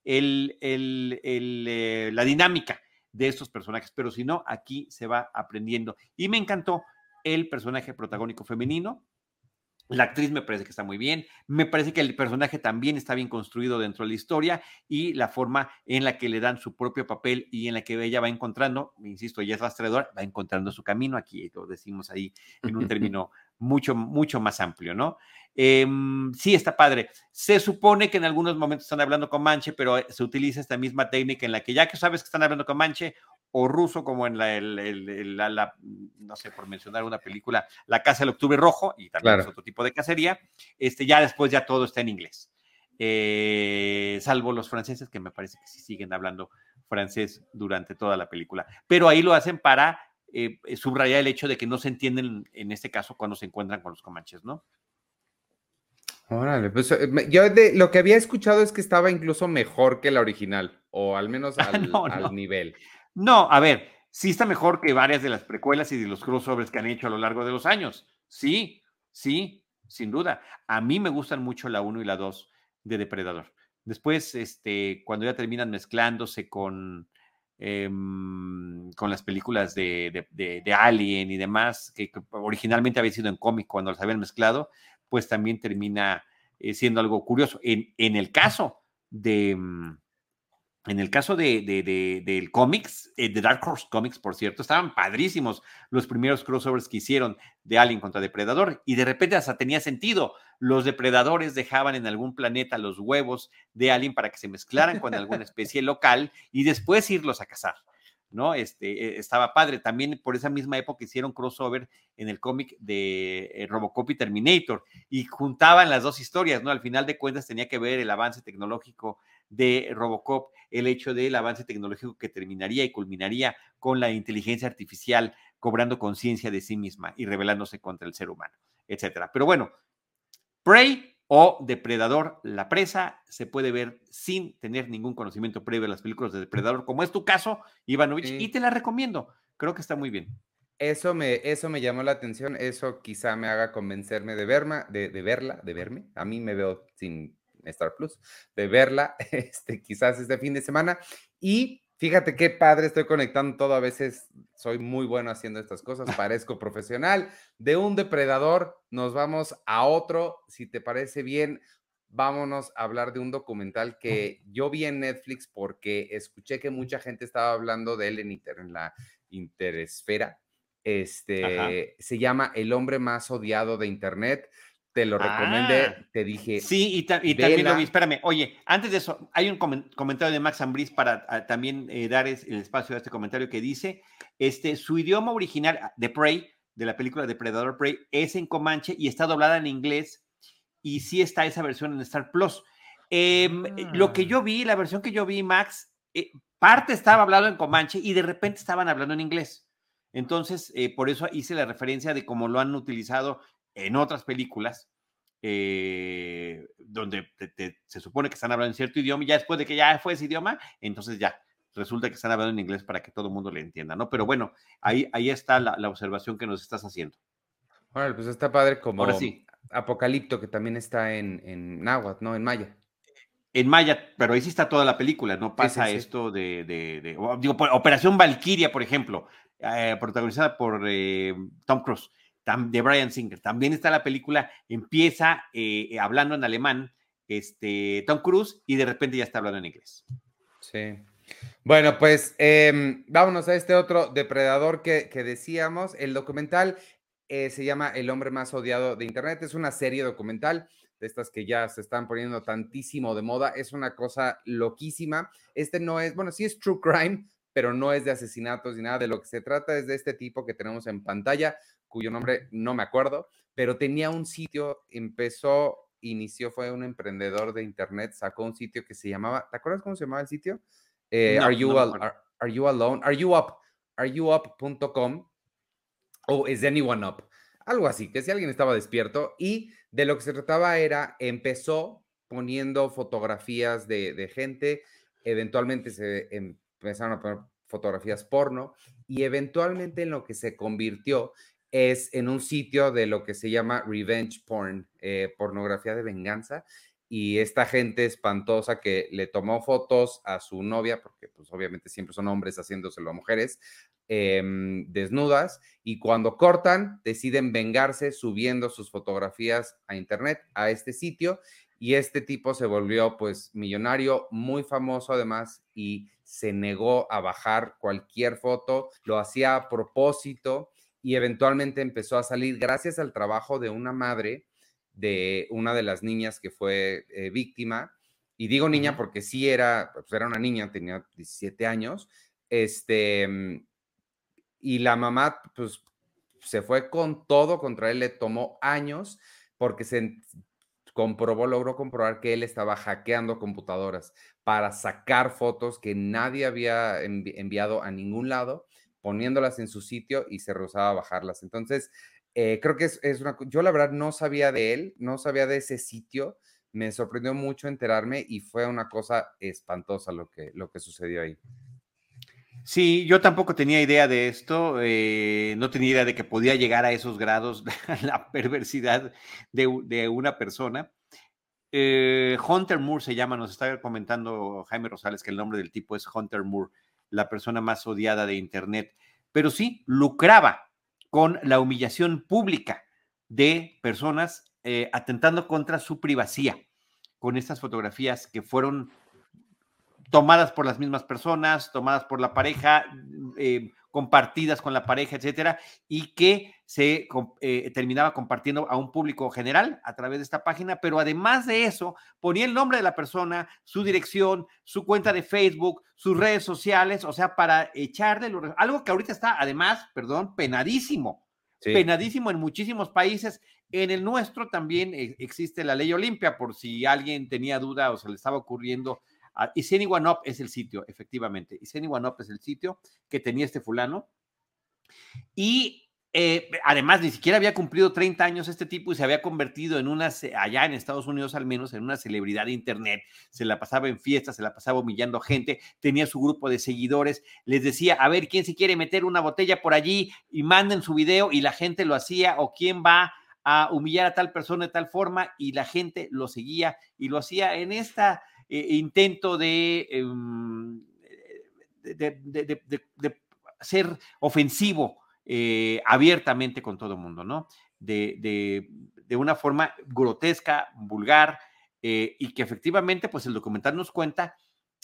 el, el, eh, la dinámica de estos personajes, pero si no, aquí se va aprendiendo. Y me encantó el personaje protagónico femenino, la actriz me parece que está muy bien, me parece que el personaje también está bien construido dentro de la historia y la forma en la que le dan su propio papel y en la que ella va encontrando, insisto, ella es rastreadora, va encontrando su camino, aquí lo decimos ahí en un *laughs* término mucho, mucho más amplio, ¿no? Em, sí, está padre. Se supone que en algunos momentos están hablando con Manche, pero se utiliza esta misma técnica en la que ya que sabes que están hablando con Manche, o ruso, como en la, no sé, por mencionar una película, La Casa del Octubre Rojo, y también es otro tipo de cacería, este, ya después ya todo está en inglés. Eh, salvo los franceses, que me parece que sí siguen hablando francés durante toda la película. Pero ahí lo hacen para eh, subrayar el hecho de que no se entienden, en este caso, cuando se encuentran con los comanches, ¿no? Órale, pues eh, yo de, lo que había escuchado es que estaba incluso mejor que la original, o al menos *laughs* al, al nivel. No, a ver, sí está mejor que varias de las precuelas y de los crossovers que han hecho a lo largo de los años. Sí, sí, sin duda. A mí me gustan mucho la 1 y la 2 de Depredador. Después, este, cuando ya terminan mezclándose con, em, con las películas de, Alien y demás, que, originalmente había sido en cómic cuando las habían mezclado, pues también termina eh, siendo algo curioso. En, en el caso de, mm, en el caso de, del cómics, eh, de Dark Horse Comics, por cierto, estaban padrísimos los primeros crossovers que hicieron de Alien contra Depredador y de repente hasta tenía sentido. Los depredadores dejaban en algún planeta los huevos de Alien para que se mezclaran con alguna *laughs* especie local y después irlos a cazar. ¿no? Este, eh, estaba padre. También por esa misma época hicieron crossover en el cómic de eh, Robocop y Terminator y juntaban las dos historias, ¿no? Al final de cuentas tenía que ver el avance tecnológico de Robocop, el hecho del avance tecnológico que terminaría y culminaría con la inteligencia artificial cobrando conciencia de sí misma y rebelándose contra el ser humano, etcétera. Pero bueno, Prey o Depredador, la presa, se puede ver sin tener ningún conocimiento previo de las películas de Depredador, como es tu caso, Ivanovich, y te la recomiendo. Creo que está muy bien. Eso me, eso me llamó la atención, eso quizá me haga convencerme de, verma, de, de verla, de verme. A mí me veo sin Star Plus, de verla *laughs* este, quizás este fin de semana. Y fíjate qué padre, estoy conectando todo, a veces soy muy bueno haciendo estas cosas, *laughs* parezco profesional. De un depredador nos vamos a otro, si te parece bien. Vámonos a hablar de un documental que *laughs* yo vi en Netflix porque escuché que mucha gente estaba hablando de él en, en la interesfera. Este se llama El hombre más odiado de Internet te lo recomendé, ah. te dije. Sí, y, también lo vi. Espérame, oye, antes de eso, hay un comentario de Max Ambris para ah, también eh, dar el espacio a este comentario que dice: este, su idioma original ah, de Prey, de la película Depredador Prey, es en Comanche y está doblada en inglés. Y sí está esa versión en Star Plus. Em, eh, lo que yo vi, la versión que yo vi, Max, eh, parte estaba hablando en Comanche y de repente estaban hablando en inglés. Entonces, por eso hice la referencia de cómo lo han utilizado en otras películas, eh, donde se supone que están hablando en cierto idioma y ya después de que ya fue ese idioma, entonces ya resulta que están hablando en inglés para que todo el mundo le entienda, ¿no? Pero bueno, ahí, ahí está la, observación que nos estás haciendo. Bueno, pues está padre como Apocalipto, que también está en, en náhuatl, ¿no? En maya. En Maya, pero ahí sí está toda la película, no pasa esto de, de, digo, Operación Valkyria, por ejemplo, eh, protagonizada por eh, Tom Cruise de Brian Singer. También está la película, empieza eh, hablando en alemán, este, Tom Cruise, y de repente ya está hablando en inglés. Sí. Bueno, pues em, vámonos a este otro depredador que, decíamos. El documental eh, se llama El hombre más odiado de Internet. Es una serie documental de estas que ya se están poniendo tantísimo de moda. Es una cosa loquísima. Este no es, bueno, sí es true crime, pero no es de asesinatos ni nada. De lo que se trata es de este tipo que tenemos en pantalla, cuyo nombre no me acuerdo, pero tenía un sitio, empezó, inició, fue un emprendedor de internet, sacó un sitio que se llamaba, ¿te acuerdas cómo se llamaba el sitio? Eh, are, you are, you alone? Are you up? Are you up.com o is anyone up? Algo así, que si alguien estaba despierto y de lo que se trataba era, empezó poniendo fotografías de, de gente, eventualmente se empezaron a poner fotografías porno y eventualmente en lo que se convirtió es en un sitio de lo que se llama revenge porn, eh, pornografía de venganza. Y esta gente espantosa que le tomó fotos a su novia, porque pues obviamente siempre son hombres haciéndoselo a mujeres, em, desnudas, y cuando cortan, deciden vengarse subiendo sus fotografías a internet, a este sitio, y este tipo se volvió pues millonario, muy famoso además, y se negó a bajar cualquier foto, lo hacía a propósito y eventualmente empezó a salir gracias al trabajo de una madre de una de las niñas que fue eh, víctima. Y digo niña porque sí era, pues era una niña, tenía 17 años. Este, mm, y la mamá, pues, se fue con todo contra él, le tomó años porque se comprobó, logró comprobar que él estaba hackeando computadoras para sacar fotos que nadie había enviado a ningún lado poniéndolas en su sitio y se rehusaba a bajarlas. Entonces, eh, creo que es, una... Yo la verdad no sabía de él, no sabía de ese sitio, me sorprendió mucho enterarme y fue una cosa espantosa lo que, lo que sucedió ahí. Sí, yo tampoco tenía idea de esto, eh, no tenía idea de que podía llegar a esos grados *laughs* de la perversidad de, una persona. Eh, Hunter Moore se llama, nos está comentando Jaime Rosales que el nombre del tipo es Hunter Moore la persona más odiada de Internet, pero sí lucraba con la humillación pública de personas eh, atentando contra su privacidad, con estas fotografías que fueron tomadas por las mismas personas, tomadas por la pareja, eh, compartidas con la pareja, etcétera, y que se eh, terminaba compartiendo a un público general a través de esta página, pero además de eso, ponía el nombre de la persona, su dirección, su cuenta de Facebook, sus redes sociales, o sea, para echarle algo que ahorita está, además, perdón, penadísimo, penadísimo en muchísimos países. En el nuestro también eh, existe la ley Olimpia, por si alguien tenía duda o se le estaba ocurriendo y Is Anyone Up es el sitio, efectivamente. Is Anyone Up es el sitio que tenía este fulano. Y eh, además, ni siquiera había cumplido 30 años este tipo y se había convertido en una, allá en Estados Unidos al menos, en una celebridad de Internet. Se la pasaba en fiestas, se la pasaba humillando gente, tenía su grupo de seguidores, les decía, a ver, ¿quién se quiere meter una botella por allí? Y manden su video y la gente lo hacía, o quién va a humillar a tal persona de tal forma y la gente lo seguía y lo hacía en esta eh, intento em, de, de, ser ofensivo eh, abiertamente con todo el mundo, ¿no? De, una forma grotesca, vulgar, eh, y que efectivamente, pues el documental nos cuenta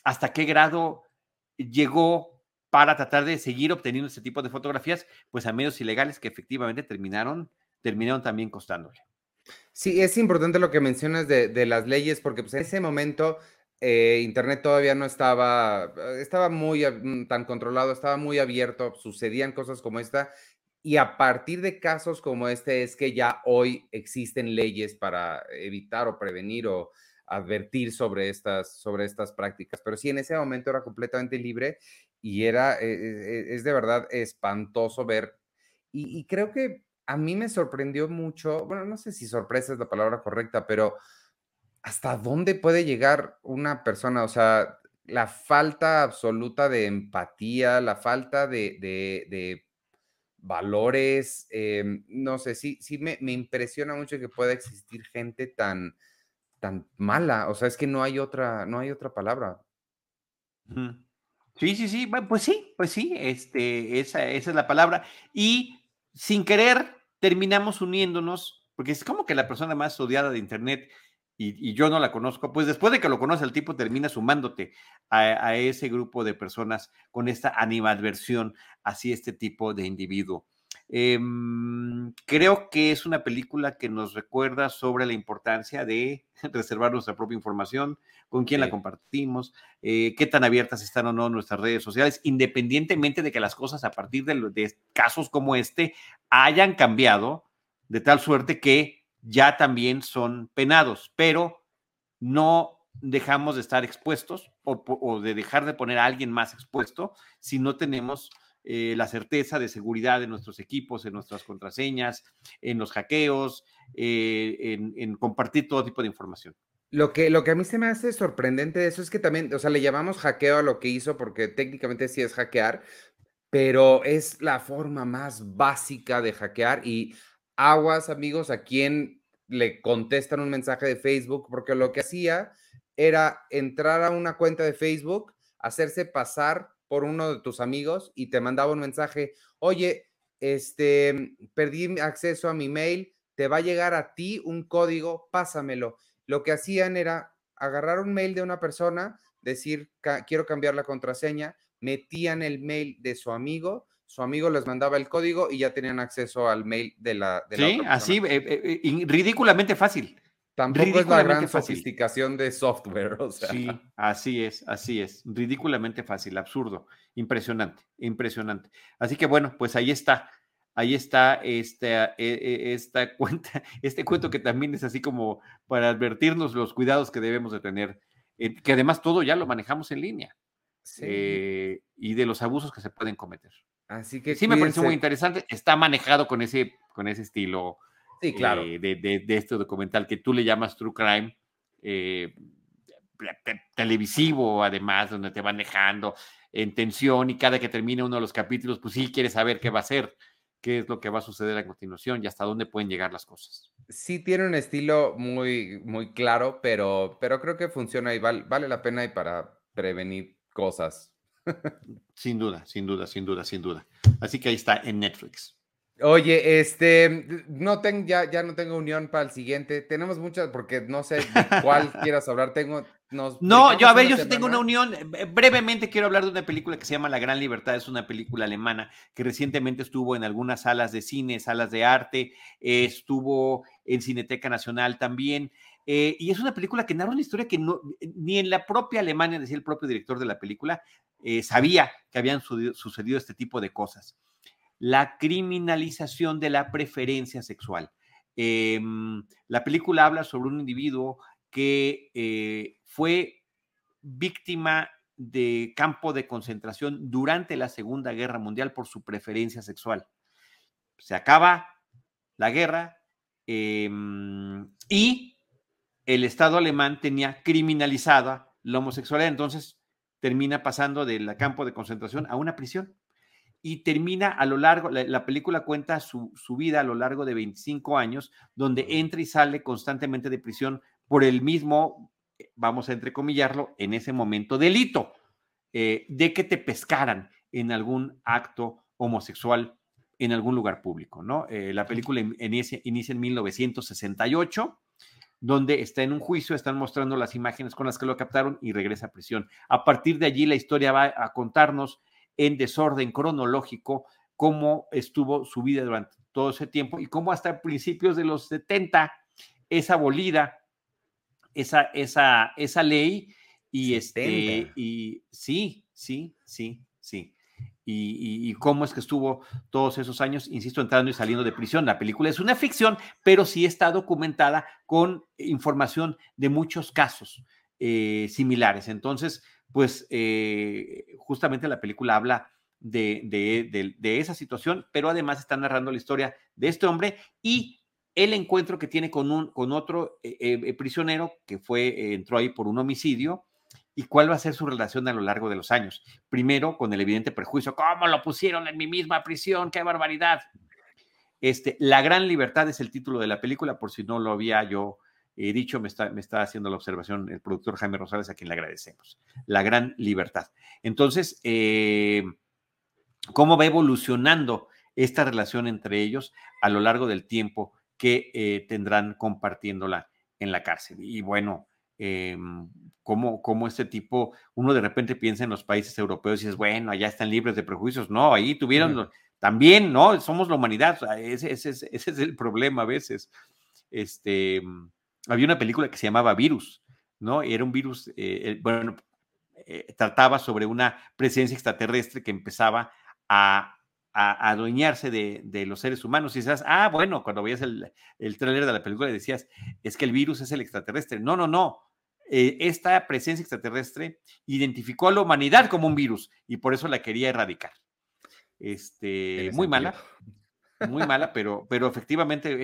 hasta qué grado llegó para tratar de seguir obteniendo ese tipo de fotografías, pues a medios ilegales que efectivamente terminaron, terminaron también costándole. Sí, es importante lo que mencionas de, las leyes, porque pues, en ese momento eh, Internet todavía no estaba, estaba muy mm, tan controlado, estaba muy abierto, sucedían cosas como esta, y a partir de casos como este es que ya hoy existen leyes para evitar o prevenir o advertir sobre estas, sobre estas prácticas. Pero sí, en ese momento era completamente libre y era, eh, eh, es de verdad espantoso ver. Y, creo que a mí me sorprendió mucho, bueno, no sé si sorpresa es la palabra correcta, pero hasta dónde puede llegar una persona, o sea, la falta absoluta de empatía, la falta de, valores, em, no sé, sí, sí me, me, impresiona mucho que pueda existir gente tan, tan mala, o sea, es que no hay otra, no hay otra palabra. Sí, sí, sí, pues sí, pues sí, este, esa, esa es la palabra. Y sin querer terminamos uniéndonos, porque es como que la persona más odiada de Internet y, yo no la conozco, pues después de que lo conoce el tipo termina sumándote a, a ese grupo de personas con esta animadversión hacia este tipo de individuo. Em, creo que es una película que nos recuerda sobre la importancia de *laughs* reservar nuestra propia información, con quién la compartimos, eh, qué tan abiertas están o no nuestras redes sociales, independientemente de que las cosas a partir de, de casos como este hayan cambiado de tal suerte que ya también son penados, pero no dejamos de estar expuestos o, de dejar de poner a alguien más expuesto si no tenemos eh, la certeza de seguridad de nuestros equipos, en nuestras contraseñas, en los hackeos, eh, en, compartir todo tipo de información. Lo que, lo que a mí se me hace sorprendente de eso es que también, o sea, le llamamos hackeo a lo que hizo porque técnicamente sí es hackear, pero es la forma más básica de hackear y aguas, amigos, a quien le contestan un mensaje de Facebook, porque lo que hacía era entrar a una cuenta de Facebook, hacerse pasar por uno de tus amigos y te mandaba un mensaje, oye, este, perdí acceso a mi mail, te va a llegar a ti un código, pásamelo. Lo que hacían era agarrar un mail de una persona, decir, quiero cambiar la contraseña, metían el mail de su amigo, su amigo les mandaba el código y ya tenían acceso al mail de la... De sí, así, eh, eh, eh, ridículamente fácil. Tampoco es la gran sofisticación de software. *laughs* O sea. Sí, así es, así es. Ridículamente fácil, absurdo, impresionante, impresionante. Así que bueno, pues ahí está. Ahí está esta, e, e, esta cuenta, este cuento que también es así como para advertirnos los cuidados que debemos de tener, eh, que además todo ya lo manejamos en línea eh, y de los abusos que se pueden cometer. Así que sí me pareció muy interesante. Está manejado con ese, con ese estilo Sí, claro. Eh, de, este documental que tú le llamas True Crime, eh, televisivo además, donde te van dejando en tensión y cada que termine uno de los capítulos, pues sí quieres saber qué va a ser, qué es lo que va a suceder a continuación y hasta dónde pueden llegar las cosas. Sí tiene un estilo muy, muy claro, pero, pero creo que funciona y vale, vale la pena y para prevenir cosas. Sin duda, sin duda, sin duda, sin duda. Así que ahí está en Netflix. Oye, este, no tengo, ya, ya no tengo unión para el siguiente. Tenemos muchas, porque no sé de *laughs* cuál quieras hablar. Tengo, no, yo a ver, yo sí tengo una unión. Eh, brevemente quiero hablar de una película que se llama La Gran Libertad. Es una película alemana que recientemente estuvo en algunas salas de cine, salas de arte, estuvo en Cineteca Nacional también. Eh, y es una película que narra una historia que no, ni en la propia Alemania, decía el propio director de la película, eh, sabía que habían sucedido este tipo de cosas la criminalización de la preferencia sexual. Em, la película habla sobre un individuo que eh, fue víctima de campo de concentración durante la Segunda Guerra Mundial por su preferencia sexual. Se acaba la guerra em, y el Estado alemán tenía criminalizada la homosexualidad, entonces termina pasando del campo de concentración a una prisión. Y termina a lo largo, la, película cuenta su, vida a lo largo de 25 años, donde entra y sale constantemente de prisión por el mismo, eh, vamos a entrecomillarlo, en ese momento delito, eh, de que te pescaran en algún acto homosexual en algún lugar público, ¿no? Eh, la película inicia, inicia en 1968 donde está en un juicio, están mostrando las imágenes con las que lo captaron y regresa a prisión. A partir de allí la historia va a contarnos en desorden cronológico cómo estuvo su vida durante todo ese tiempo y cómo hasta principios de los 70 es abolida esa, esa, esa ley y, este, y sí, sí, sí, sí. Y, cómo es que estuvo todos esos años, insisto, entrando y saliendo de prisión. La película es una ficción, pero sí está documentada con información de muchos casos eh, similares. Entonces, pues eh, justamente la película habla de, esa situación, pero además está narrando la historia de este hombre y el encuentro que tiene con, un, con otro eh, prisionero que fue, entró ahí por un homicidio y cuál va a ser su relación a lo largo de los años. Primero, con el evidente prejuicio, ¿cómo lo pusieron en mi misma prisión? ¡Qué barbaridad! Este, la gran libertad es el título de la película, por si no lo había yo eh, dicho, me está, me está haciendo la observación el productor Jaime Rosales, a quien le agradecemos. La gran libertad. Entonces, eh, ¿cómo va evolucionando esta relación entre ellos a lo largo del tiempo que eh, tendrán compartiéndola en la cárcel? Y bueno, Em, cómo, cómo, este tipo, uno de repente piensa en los países europeos y es bueno, allá están libres de prejuicios. No, ahí tuvieron también, ¿no? Somos la humanidad, ese, ese, ese, es el problema a veces. Este, mm, había una película que se llamaba Virus, ¿no? Era un virus, eh, bueno, eh, trataba sobre una presencia extraterrestre que empezaba a, a, adueñarse de, de, los seres humanos. Y dices, ah, bueno, cuando veías el, el tráiler de la película decías, es que el virus es el extraterrestre. No, no, no. Eh, esta presencia extraterrestre identificó a la humanidad como un virus y por eso la quería erradicar. Este, muy mala, muy mala, pero, pero efectivamente,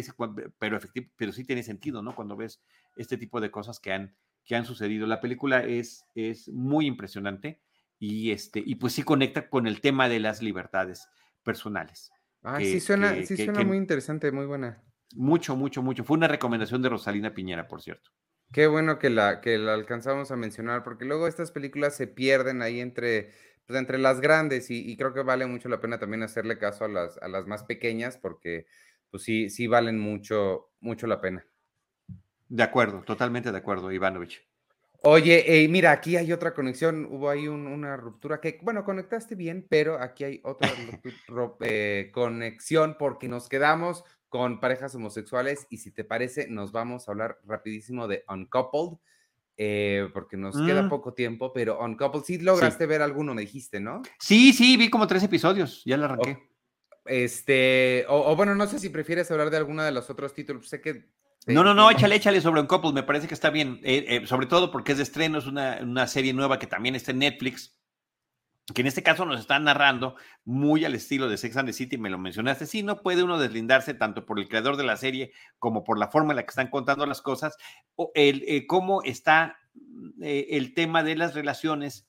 pero, pero sí tiene sentido, ¿no? Cuando ves este tipo de cosas que han, que han sucedido. La película es, es muy impresionante y, este, y pues sí conecta con el tema de las libertades personales. Ah, sí suena, sí suena muy interesante, muy buena. Mucho, mucho, mucho. Fue una recomendación de Rosalina Piñera, por cierto. Qué bueno que la, que la alcanzamos a mencionar, porque luego estas películas se pierden ahí entre, pues, entre las grandes y, creo que vale mucho la pena también hacerle caso a las, a las más pequeñas, porque pues sí, sí valen mucho, mucho la pena. De acuerdo, totalmente de acuerdo, Ivanovich. Oye, mira, aquí hay otra conexión, hubo ahí una ruptura que, bueno, conectaste bien, pero aquí hay otra *laughs* eh, conexión porque nos quedamos con parejas homosexuales y si te parece nos vamos a hablar rapidísimo de Uncoupled, eh, porque nos queda mm. poco tiempo, pero Uncoupled, sí lograste ver alguno, me dijiste, ¿no? Sí, sí, vi como tres episodios, ya la arranqué. este, o, bueno, no sé si prefieres hablar de alguno de los otros títulos, sé que... No, no, no, échale, échale sobre Uncoupled, me parece que está bien, eh, eh, sobre todo porque es de estreno, es una, una serie nueva que también está en Netflix que en este caso nos están narrando muy al estilo de Sex and the City, me lo mencionaste, sí, no puede uno deslindarse tanto por el creador de la serie como por la forma en la que están contando las cosas, o el, eh, cómo está eh, el tema de las relaciones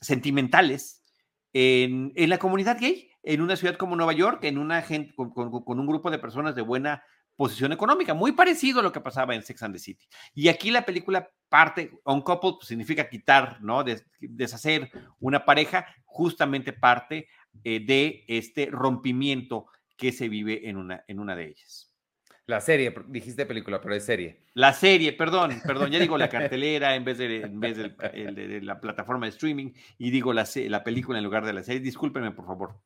sentimentales en, la comunidad gay, en una ciudad como Nueva York, en una gente, con un grupo de personas de buena posición económica, muy parecido a lo que pasaba en Sex and the City. Y aquí la película parte, on couple pues, significa quitar, ¿no? deshacer una pareja, justamente parte eh, de este rompimiento que se vive en una, en una de ellas. La serie, dijiste película, pero es serie. La serie, perdón, perdón, ya digo la *laughs* cartelera en vez de, en vez de, la plataforma de streaming y digo la, la película en lugar de la serie. Discúlpenme, por favor.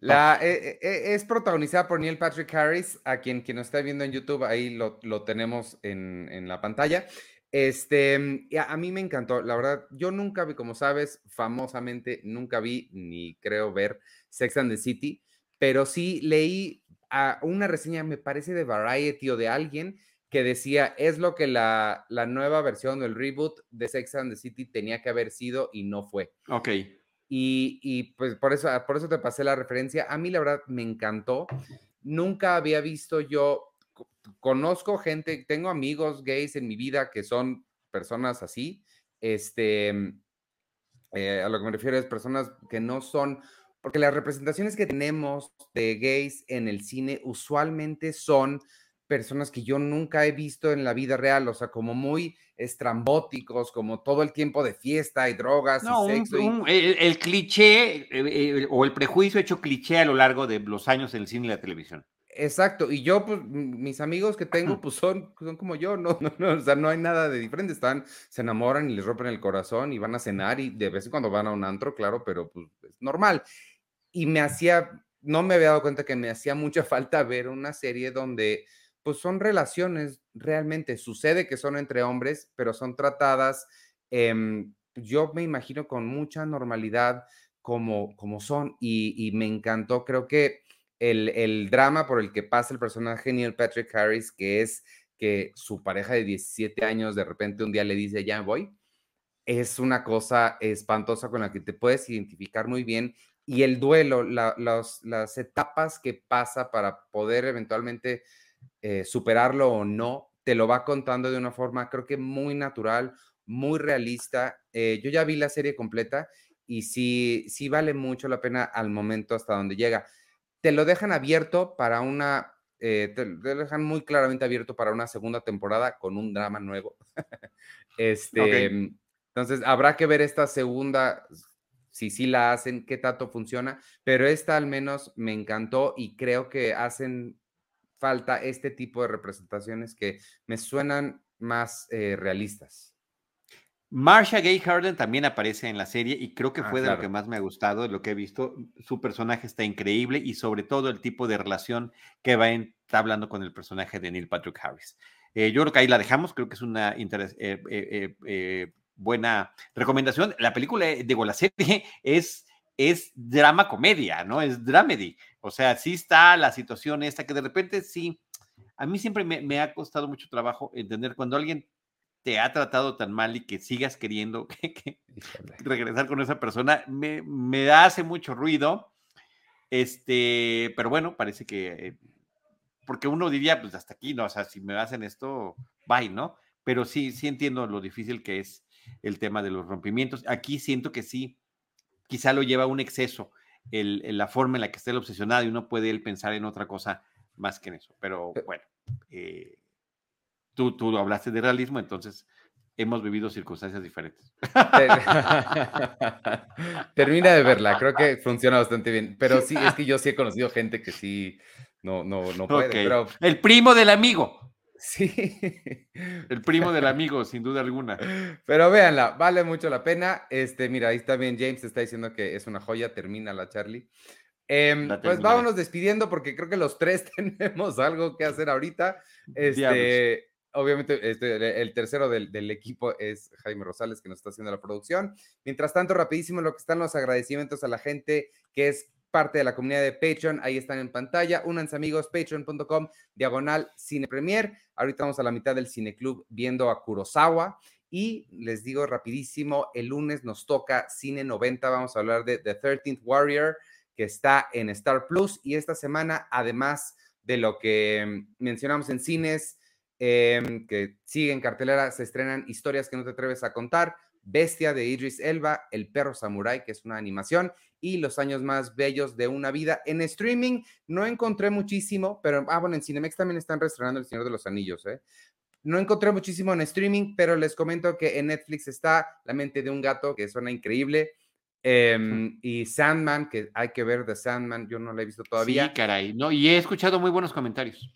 La, eh, eh, es protagonizada por Neil Patrick Harris, a quien quien nos está viendo en YouTube, ahí lo, lo tenemos en, en, la pantalla. Este, a, a, mí me encantó, la verdad, yo nunca vi, como sabes, famosamente, nunca vi ni creo ver Sex and the City, pero sí leí a una reseña, me parece de Variety o de alguien, que decía, es lo que la, la nueva versión o el reboot de Sex and the City tenía que haber sido y no fue. Ok. Y, pues por eso, por eso te pasé la referencia. A mí la verdad me encantó. Nunca había visto yo, conozco gente, tengo amigos gays en mi vida que son personas así. Este, eh, a lo que me refiero es personas que no son, porque las representaciones que tenemos de gays en el cine usualmente son personas que yo nunca he visto en la vida real, o sea, como muy estrambóticos, como todo el tiempo de fiesta y drogas y sexo. el, cliché eh, eh, o el prejuicio hecho cliché a lo largo de los años en el cine y la televisión. Exacto, y yo, pues, mis amigos que tengo, pues son, son como yo, no, no, no, o sea, no hay nada de diferente, están, se enamoran y les rompen el corazón y van a cenar y de vez en cuando van a un antro, claro, pero pues es normal. Y me hacía, no me había dado cuenta que me hacía mucha falta ver una serie donde pues son relaciones realmente. Sucede que son entre hombres, pero son tratadas, em, yo me imagino, con mucha normalidad como, como son. Y, me encantó, creo que el, el, drama por el que pasa el personaje Neil Patrick Harris, que es que su pareja de 17 años de repente un día le dice, ya voy, es una cosa espantosa con la que te puedes identificar muy bien. Y el duelo, las etapas que pasa para poder eventualmente eh, superarlo o no, te lo va contando de una forma, creo que muy natural, muy realista. Eh, yo ya vi la serie completa y sí, sí vale mucho la pena al momento hasta donde llega. Te lo dejan abierto para una eh, te, dejan muy claramente abierto para una segunda temporada con un drama nuevo. *laughs* este, Entonces, habrá que ver esta segunda, si sí la hacen, qué tanto funciona, pero esta al menos me encantó y creo que hacen falta este tipo de representaciones que me suenan más eh, realistas. Marsha Gay Harden también aparece en la serie y creo que ah, fue de lo que más me ha gustado, de lo que he visto. Su personaje está increíble y sobre todo el tipo de relación que va entablando con el personaje de Neil Patrick Harris. Eh, yo creo que ahí la dejamos, creo que es una eh, eh, buena recomendación. La película, digo, la serie *laughs* es, es drama comedia, ¿no? Es dramedy. O sea, sí está la situación esta que de repente sí, a mí siempre me, me ha costado mucho trabajo entender cuando alguien te ha tratado tan mal y que sigas queriendo *laughs* que, regresar con esa persona, me, me, hace mucho ruido. Este, pero bueno, parece que, porque uno diría, pues hasta aquí, ¿no? O sea, si me hacen esto, bye, ¿no? Pero sí, sí entiendo lo difícil que es el tema de los rompimientos. Aquí siento que sí, quizá lo lleva a un exceso, el, la forma en la que esté el obsesionado y uno puede él pensar en otra cosa más que en eso. Pero bueno, eh, tú, tú hablaste de realismo, entonces hemos vivido circunstancias diferentes. *laughs* Termina de verla, creo que funciona bastante bien. Pero sí, es que yo sí he conocido gente que sí no, no, no puede. Pero... El primo del amigo. Sí. El primo del *laughs* amigo, sin duda alguna. Pero véanla, vale mucho la pena. Este, mira, ahí está bien, James está diciendo que es una joya, termina la Charlie. Em, pues vámonos despidiendo porque creo que los tres *laughs* tenemos algo que hacer ahorita. Este, obviamente, este, el tercero del, equipo es Jaime Rosales, que nos está haciendo la producción. Mientras tanto, rapidísimo, lo que están los agradecimientos a la gente que es parte de la comunidad de Patreon, ahí están en pantalla. Únanse amigos, patreon.com, diagonal Cine Premier. Ahorita vamos a la mitad del Cine Club viendo a Kurosawa. Y les digo rapidísimo, el lunes nos toca Cine 90, vamos a hablar de The 13th Warrior, que está en Star Plus. Y esta semana, además de lo que mencionamos en cines, Em, que sigue en cartelera, se estrenan historias que no te atreves a contar, Bestia de Idris Elba, El perro samurai, que es una animación, y Los años más bellos de una vida. En streaming no encontré muchísimo, pero, ah, bueno, en Cinemex también están reestrenando El Señor de los Anillos, ¿eh? No encontré muchísimo en streaming, pero les comento que en Netflix está La mente de un gato, que suena increíble. Em, y Sandman, que hay que ver de Sandman, yo no la he visto todavía. Sí, caray, no, y he escuchado muy buenos comentarios.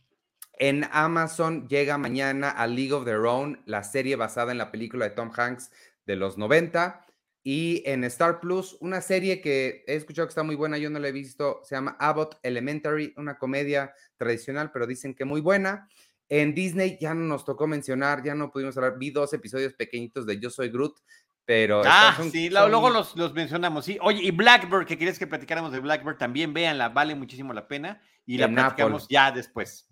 En Amazon llega mañana a League of Their Own, la serie basada en la película de Tom Hanks de los 90. Y en Star Plus, una serie que he escuchado que está muy buena, yo no la he visto, se llama Abbott Elementary, una comedia tradicional, pero dicen que muy buena. En Disney ya no nos tocó mencionar, ya no pudimos hablar, vi dos episodios pequeñitos de Yo Soy Groot, pero... Ah, sí, luego los, los, mencionamos, sí. Oye, y Blackbird, que quieres que platicáramos de Blackbird, también véanla, vale muchísimo la pena y la platicamos ya después.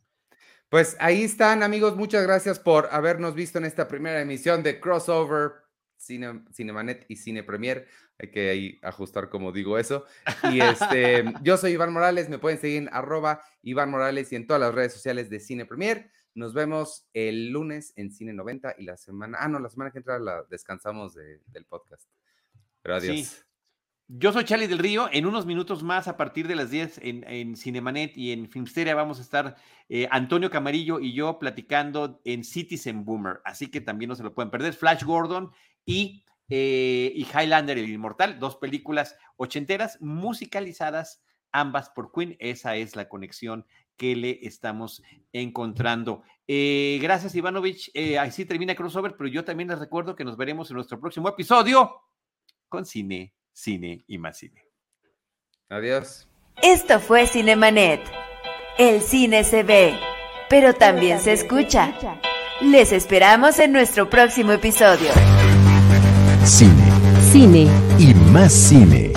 Pues ahí están, amigos. Muchas gracias por habernos visto en esta primera emisión de Crossover Cine, Cinemanet y Cine Premier. Hay que ahí ajustar como digo eso. Y este, yo soy Iván Morales. Me pueden seguir en arroba Iván Morales y en todas las redes sociales de Cine Premier. Nos vemos el lunes en Cine 90 y la semana, ah, no, la semana que entra la descansamos del podcast. Pero adiós. Yo soy Charlie del Río. En unos minutos más, a partir de las 10 en, Cinemanet y en Filmsteria, vamos a estar eh, Antonio Camarillo y yo platicando en Citizen Boomer. Así que también no se lo pueden perder. Flash Gordon y, eh, y Highlander, el Inmortal, dos películas ochenteras musicalizadas, ambas por Queen. Esa es la conexión que le estamos encontrando. Eh, gracias, Ivanovich. así termina Crossover, pero yo también les recuerdo que nos veremos en nuestro próximo episodio con Cine cine y más cine. Adiós. Esto fue Cinemanet. El cine se ve, pero también se escucha. Les esperamos en nuestro próximo episodio. Cine Cine. y más cine.